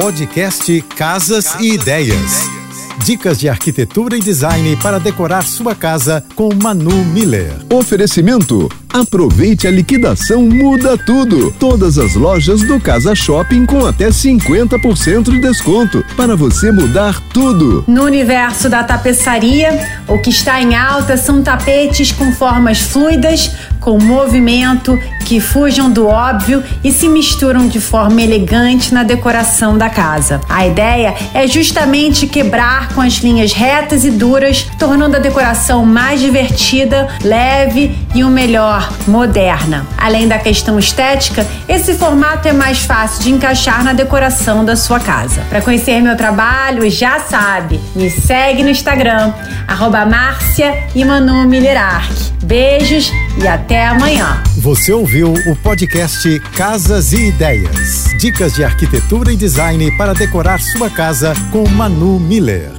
Podcast Casas e Ideias. Dicas de arquitetura e design para decorar sua casa com Manu Miller. Oferecimento: aproveite a liquidação Muda Tudo. Todas as lojas do Casa Shopping com até 50% de desconto para você mudar tudo. No universo da tapeçaria, o que está em alta são tapetes com formas fluidas, com movimento, que fujam do óbvio e se misturam de forma elegante na decoração da casa. A ideia é justamente quebrar com as linhas retas e duras, tornando a decoração mais divertida, leve e o melhor, moderna. Além da questão estética, esse formato é mais fácil de encaixar na decoração da sua casa. Para conhecer meu trabalho, já sabe, me segue no Instagram, arroba Beijos e até amanhã. Você ouviu o podcast Casas e Ideias. Dicas de arquitetura e design para decorar sua casa com Manu Miller.